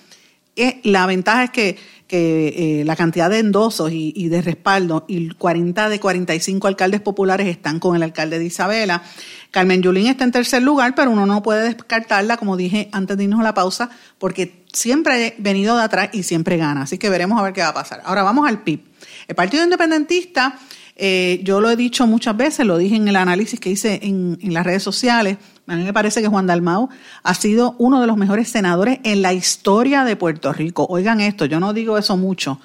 Eh, la ventaja es que, que eh, la cantidad de endosos y, de respaldo, y 40 de 45 alcaldes populares están con el alcalde de Isabela. Carmen Yulín está en tercer lugar, pero uno no puede descartarla, como dije antes de irnos a la pausa, porque siempre ha venido de atrás y siempre gana. Así que veremos a ver qué va a pasar. Ahora vamos al PIB. El Partido Independentista, eh, yo lo he dicho muchas veces, lo dije en el análisis que hice en las redes sociales, a mí me parece que Juan Dalmau ha sido uno de los mejores senadores en la historia de Puerto Rico. Oigan esto, yo no digo eso mucho.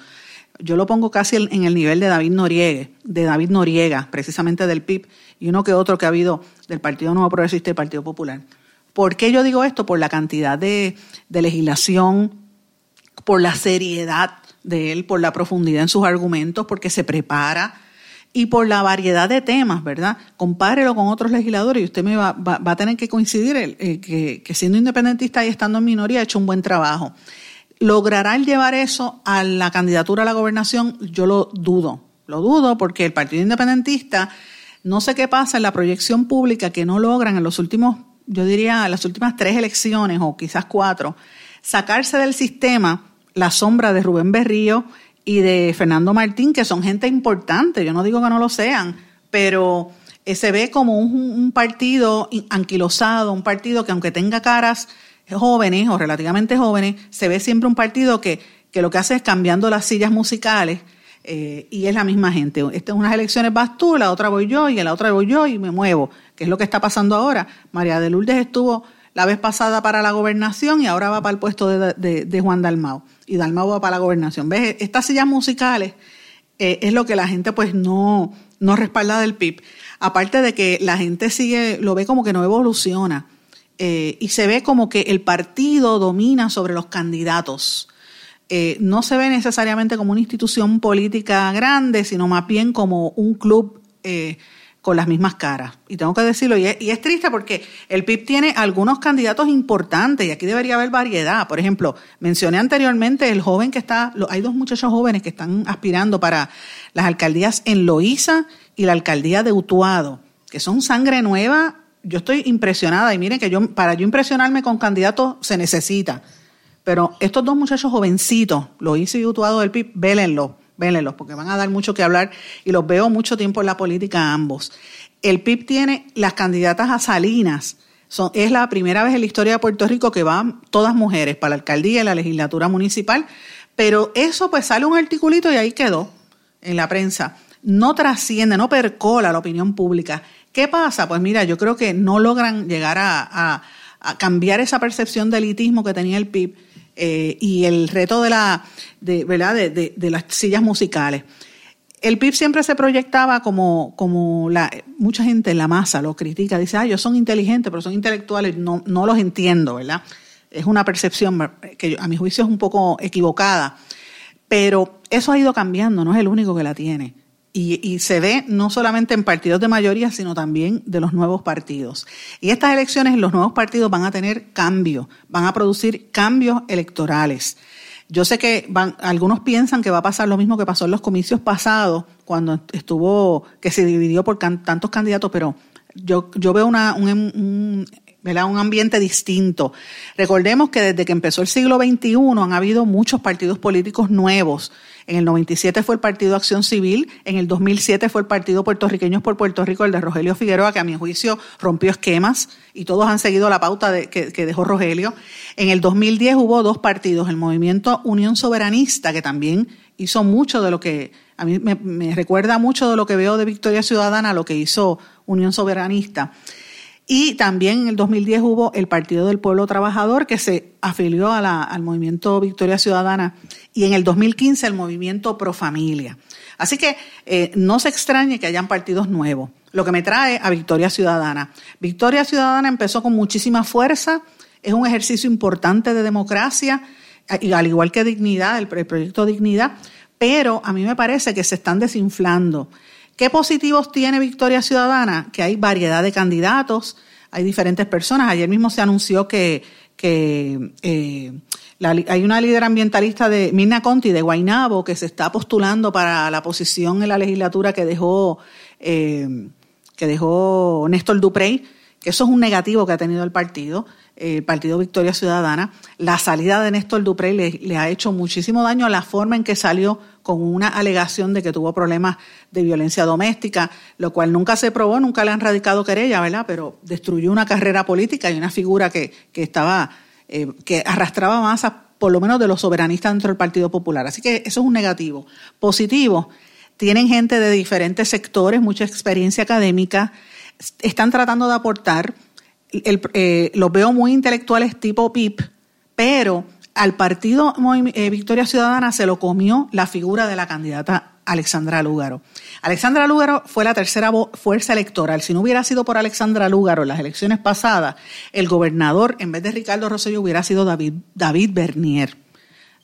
Yo lo pongo casi en el nivel de David Noriega, de David Noriega, precisamente del PIB, y uno que otro que ha habido del Partido Nuevo Progresista y del Partido Popular. ¿Por qué yo digo esto? Por la cantidad de, de legislación, por la seriedad de él, por la profundidad en sus argumentos, porque se prepara y por la variedad de temas, ¿verdad? Compárelo con otros legisladores y usted me va, va, va a tener que coincidir el, el, que, que siendo independentista y estando en minoría ha hecho un buen trabajo. ¿Logrará llevar eso a la candidatura a la gobernación? Yo lo dudo. Lo dudo porque el Partido Independentista, no sé qué pasa en la proyección pública que no logran en los últimos, yo diría, las últimas tres elecciones o quizás cuatro, sacarse del sistema la sombra de Rubén Berrío y de Fernando Martín, que son gente importante. Yo no digo que no lo sean, pero se ve como un, partido anquilosado, un partido que aunque tenga caras jóvenes o relativamente jóvenes, se ve siempre un partido que, que lo que hace es cambiando las sillas musicales eh, y es la misma gente. Esta es unas elecciones vas tú, la otra voy yo y en la otra voy yo y me muevo, que es lo que está pasando ahora. María de Lourdes estuvo la vez pasada para la gobernación y ahora va para el puesto de, de, Juan Dalmau y Dalmau va para la gobernación. ¿Ves? Estas sillas musicales eh, es lo que la gente pues no, no respalda del PIB. Aparte de que la gente sigue, lo ve como que no evoluciona eh, y se ve como que el partido domina sobre los candidatos. Eh, no se ve necesariamente como una institución política grande, sino más bien como un club con las mismas caras. Y tengo que decirlo, y es, triste porque el PIB tiene algunos candidatos importantes y aquí debería haber variedad. Por ejemplo, mencioné anteriormente el joven que está, hay dos muchachos jóvenes que están aspirando para las alcaldías en Loíza y la alcaldía de Utuado, que son sangre nueva yo estoy impresionada y miren que yo para yo impresionarme con candidatos se necesita. Pero estos dos muchachos jovencitos, lo hice y Utuado del PIB, vélenlos, vélenlos, porque van a dar mucho que hablar y los veo mucho tiempo en la política ambos. El PIB tiene las candidatas a Salinas. Son, es la primera vez en la historia de Puerto Rico que van todas mujeres para la alcaldía y la legislatura municipal, pero eso pues sale un articulito y ahí quedó en la prensa. No trasciende, no percola la opinión pública. ¿Qué pasa? Pues mira, yo creo que no logran llegar a, a, a cambiar esa percepción de elitismo que tenía el PIB eh, y el reto de, la, de, ¿verdad? De, de, las sillas musicales. El PIB siempre se proyectaba como, como la, mucha gente en la masa lo critica, dice, ah, ellos son inteligentes, pero son intelectuales, no, no los entiendo, ¿verdad? Es una percepción que a mi juicio es un poco equivocada, pero eso ha ido cambiando, no es el único que la tiene. Y, y, se ve no solamente en partidos de mayoría, sino también de los nuevos partidos. Y estas elecciones, los nuevos partidos van a tener cambios, van a producir cambios electorales. Yo sé que van, algunos piensan que va a pasar lo mismo que pasó en los comicios pasados, cuando estuvo, que se dividió por tantos candidatos, pero yo, yo veo una, un, un un ambiente distinto. Recordemos que desde que empezó el siglo XXI han habido muchos partidos políticos nuevos. En el 97 fue el Partido Acción Civil, en el 2007 fue el Partido Puertorriqueños por Puerto Rico, el de Rogelio Figueroa, que a mi juicio rompió esquemas y todos han seguido la pauta que dejó Rogelio. En el 2010 hubo dos partidos, el Movimiento Unión Soberanista, que también hizo mucho de lo que, a mí me, me recuerda mucho de lo que veo de Victoria Ciudadana, lo que hizo Unión Soberanista. Y también en el 2010 hubo el Partido del Pueblo Trabajador que se afilió al movimiento Victoria Ciudadana y en el 2015 el movimiento Pro Familia. Así que eh, no se extrañe que hayan partidos nuevos. Lo que me trae a Victoria Ciudadana. Victoria Ciudadana empezó con muchísima fuerza, es un ejercicio importante de democracia, y al igual que Dignidad, el proyecto Dignidad, pero a mí me parece que se están desinflando. ¿Qué positivos tiene Victoria Ciudadana? Que hay variedad de candidatos, hay diferentes personas. Ayer mismo se anunció que, eh, hay una líder ambientalista de Mirna Conti de Guainabo que se está postulando para la posición en la legislatura que dejó, eh, que dejó Néstor Duprey, que eso es un negativo que ha tenido el partido, el Partido Victoria Ciudadana. La salida de Néstor Duprey le, le ha hecho muchísimo daño a la forma en que salió con una alegación de que tuvo problemas de violencia doméstica, lo cual nunca se probó, nunca le han radicado querella, ¿verdad? Pero destruyó una carrera política y una figura que, que estaba eh, que arrastraba masas, por lo menos de los soberanistas dentro del Partido Popular. Así que eso es un negativo. Positivo, tienen gente de diferentes sectores, mucha experiencia académica, están tratando de aportar. El, eh, los veo muy intelectuales tipo PIP, pero al partido eh, Victoria Ciudadana se lo comió la figura de la candidata Alexandra Lúgaro. Alexandra Lúgaro fue la tercera fuerza electoral. Si no hubiera sido por Alexandra Lúgaro en las elecciones pasadas, el gobernador, en vez de Ricardo Rosselló, hubiera sido David, David Bernier.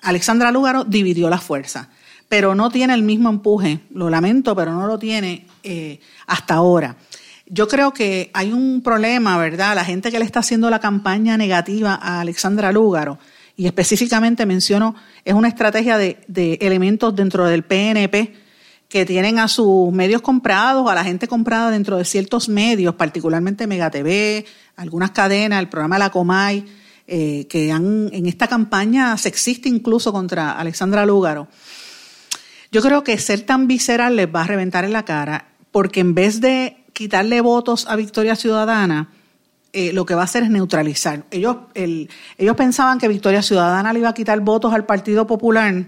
Alexandra Lúgaro dividió la fuerza, pero no tiene el mismo empuje. Lo lamento, pero no lo tiene eh, hasta ahora. Yo creo que hay un problema, ¿verdad? La gente que le está haciendo la campaña negativa a Alexandra Lúgaro y específicamente menciono, es una estrategia de, elementos dentro del PNP que tienen a sus medios comprados, a la gente comprada dentro de ciertos medios, particularmente Mega TV, algunas cadenas, el programa La Comay, eh, que han en esta campaña sexista incluso contra Alexandra Lúgaro. Yo creo que ser tan visceral les va a reventar en la cara, porque en vez de quitarle votos a Victoria Ciudadana, eh, lo que va a hacer es neutralizar. Ellos, ellos pensaban que Victoria Ciudadana le iba a quitar votos al Partido Popular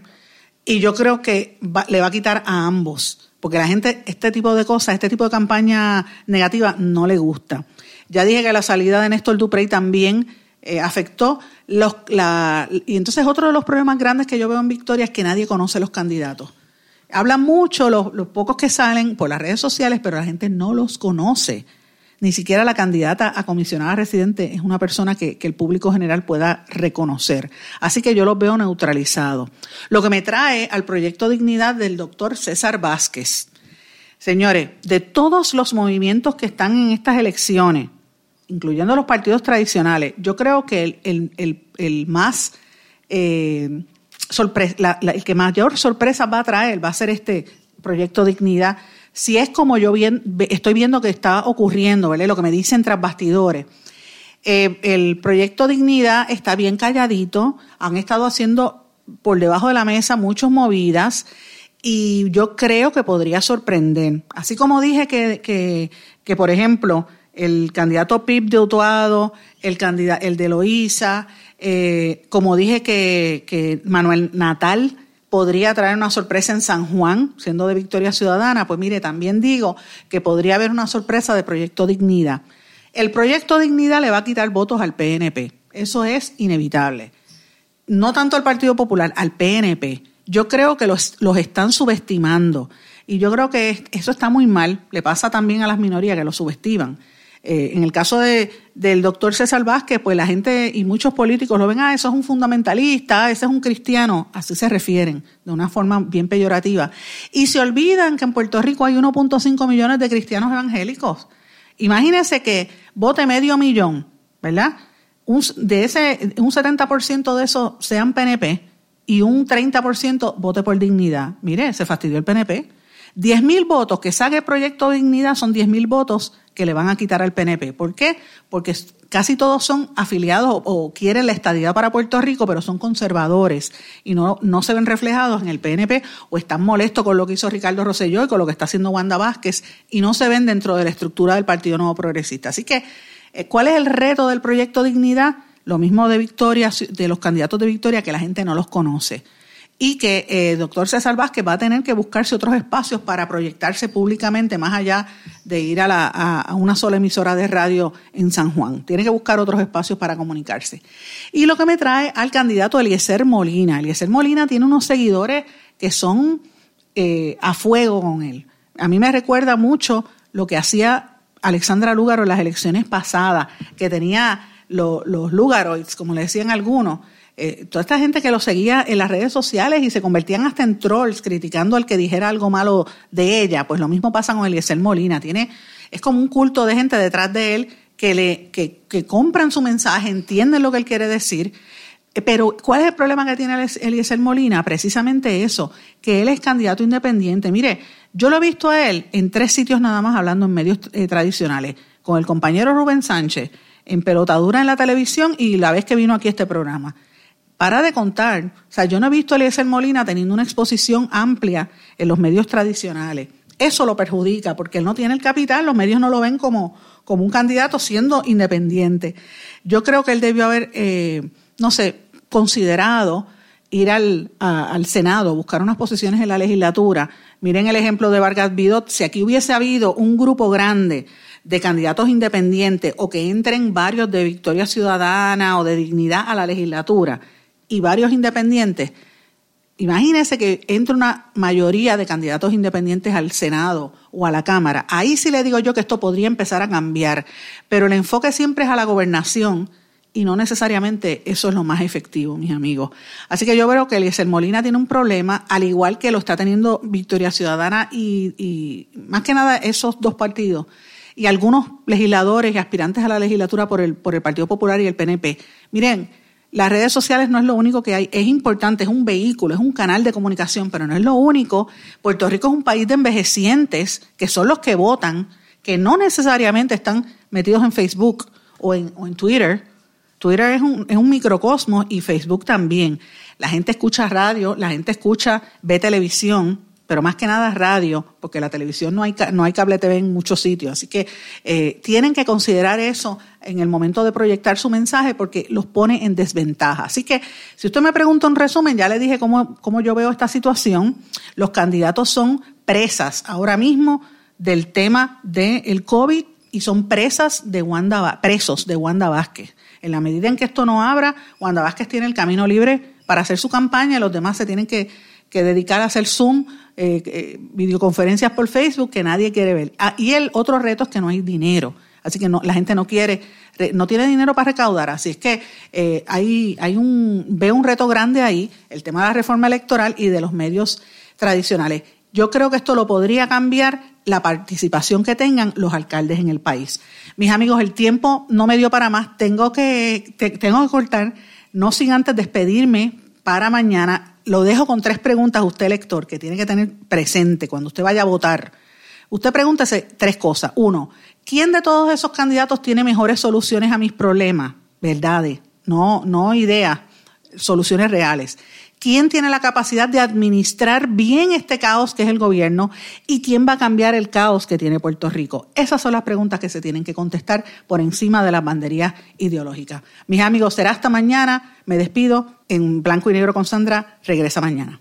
y yo creo que le va a quitar a ambos, porque la gente este tipo de cosas, este tipo de campaña negativa no le gusta. Ya dije que la salida de Néstor Duprey también eh, afectó. Los, la, y entonces otro de los problemas grandes que yo veo en Victoria es que nadie conoce los candidatos. Hablan mucho los, pocos que salen por las redes sociales, pero la gente no los conoce. Ni siquiera la candidata a comisionada residente es una persona que, el público general pueda reconocer. Así que yo los veo neutralizados. Lo que me trae al proyecto Dignidad del doctor César Vázquez. Señores, de todos los movimientos que están en estas elecciones, incluyendo los partidos tradicionales, yo creo que el, más eh, el que mayor sorpresa va a traer va a ser este proyecto Dignidad si es como yo estoy viendo que está ocurriendo, ¿vale? Lo que me dicen tras bastidores. Eh, el proyecto Dignidad está bien calladito, han estado haciendo por debajo de la mesa muchas movidas y yo creo que podría sorprender. Así como dije que, que, que por ejemplo, el candidato Pip de Utuado, el, candidato, el de Loíza, eh, como dije que, Manuel Natal podría traer una sorpresa en San Juan, siendo de Victoria Ciudadana, pues mire, también digo que podría haber una sorpresa de Proyecto Dignidad. El Proyecto Dignidad le va a quitar votos al PNP, eso es inevitable. No tanto al Partido Popular, al PNP. Yo creo que los, los están subestimando y yo creo que eso está muy mal, le pasa también a las minorías que lo subestiman. Eh, en el caso de, del doctor César Vázquez, pues la gente y muchos políticos lo ven, ah, eso es un fundamentalista, ese es un cristiano, así se refieren, de una forma bien peyorativa. Y se olvidan que en Puerto Rico hay 1.5 millones de cristianos evangélicos. Imagínense que vote medio millón, ¿verdad? Un, de ese, un 70% de eso sean PNP y un 30% vote por dignidad. Mire, se fastidió el PNP. 10.000 votos que saque el proyecto de dignidad son 10.000 votos que le van a quitar al PNP. ¿Por qué? Porque casi todos son afiliados o, quieren la estadidad para Puerto Rico, pero son conservadores y no, no se ven reflejados en el PNP o están molestos con lo que hizo Ricardo Rosselló y con lo que está haciendo Wanda Vázquez y no se ven dentro de la estructura del Partido Nuevo Progresista. Así que, eh, ¿cuál es el reto del proyecto Dignidad? Lo mismo de Victoria, de los candidatos de Victoria, que la gente no los conoce y que el eh, doctor César Vázquez va a tener que buscarse otros espacios para proyectarse públicamente más allá de ir a, la, a, una sola emisora de radio en San Juan. Tiene que buscar otros espacios para comunicarse. Y lo que me trae al candidato Eliezer Molina. Eliezer Molina tiene unos seguidores que son eh, a fuego con él. A mí me recuerda mucho lo que hacía Alexandra Lúgaro en las elecciones pasadas, que tenía los Lugaroids, como le decían algunos, eh, toda esta gente que lo seguía en las redes sociales y se convertían hasta en trolls criticando al que dijera algo malo de ella, pues lo mismo pasa con Eliezer Molina. Tiene, es como un culto de gente detrás de él que, le, que, que compran su mensaje, entienden lo que él quiere decir. Eh, pero, ¿cuál es el problema que tiene Eliezer Molina? Precisamente eso, que él es candidato independiente. Mire, yo lo he visto a él en tres sitios nada más hablando en medios eh, tradicionales, con el compañero Rubén Sánchez, en pelotadura en la televisión y la vez que vino aquí a este programa. Para de contar, o sea, yo no he visto a Eliezer Molina teniendo una exposición amplia en los medios tradicionales. Eso lo perjudica porque él no tiene el capital, los medios no lo ven como, como un candidato siendo independiente. Yo creo que él debió haber, eh, no sé, considerado ir al, al Senado, buscar unas posiciones en la legislatura. Miren el ejemplo de Vargas Vidot. Si aquí hubiese habido un grupo grande de candidatos independientes o que entren varios de Victoria Ciudadana o de Dignidad a la legislatura y varios independientes, imagínense que entre una mayoría de candidatos independientes al Senado o a la Cámara. Ahí sí le digo yo que esto podría empezar a cambiar, pero el enfoque siempre es a la gobernación y no necesariamente eso es lo más efectivo, mis amigos. Así que yo veo que Eliezer Molina tiene un problema, al igual que lo está teniendo Victoria Ciudadana y, y más que nada esos dos partidos y algunos legisladores y aspirantes a la legislatura por el, por el Partido Popular y el PNP. Miren, las redes sociales no es lo único que hay, es importante, es un vehículo, es un canal de comunicación, pero no es lo único. Puerto Rico es un país de envejecientes, que son los que votan, que no necesariamente están metidos en Facebook o en, o en Twitter. Twitter es un, es un microcosmos y Facebook también. La gente escucha radio, la gente escucha, ve televisión, pero más que nada radio, porque la televisión no hay, no hay cable TV en muchos sitios. Así que eh, tienen que considerar eso en el momento de proyectar su mensaje porque los pone en desventaja. Así que si usted me pregunta un resumen, ya le dije cómo, cómo yo veo esta situación. Los candidatos son presas ahora mismo del tema del COVID y son presas de Wanda, presos de Wanda Vázquez. En la medida en que esto no abra, Wanda Vázquez tiene el camino libre para hacer su campaña y los demás se tienen que, que dedicar a hacer Zoom eh, eh, videoconferencias por Facebook que nadie quiere ver. Ah, y el otro reto es que no hay dinero. Así que no, la gente no quiere, no tiene dinero para recaudar. Así es que eh, hay, un, veo un reto grande ahí, el tema de la reforma electoral y de los medios tradicionales. Yo creo que esto lo podría cambiar la participación que tengan los alcaldes en el país. Mis amigos, el tiempo no me dio para más. Tengo que, tengo que cortar, no sin antes despedirme para mañana lo dejo con tres preguntas a usted, elector, que tiene que tener presente cuando usted vaya a votar. Usted pregúntese tres cosas. Uno, ¿quién de todos esos candidatos tiene mejores soluciones a mis problemas? Verdades, no, no ideas, soluciones reales. ¿Quién tiene la capacidad de administrar bien este caos que es el gobierno? ¿Y quién va a cambiar el caos que tiene Puerto Rico? Esas son las preguntas que se tienen que contestar por encima de las banderías ideológicas. Mis amigos, será hasta mañana. Me despido en blanco y negro con Sandra. Regresa mañana.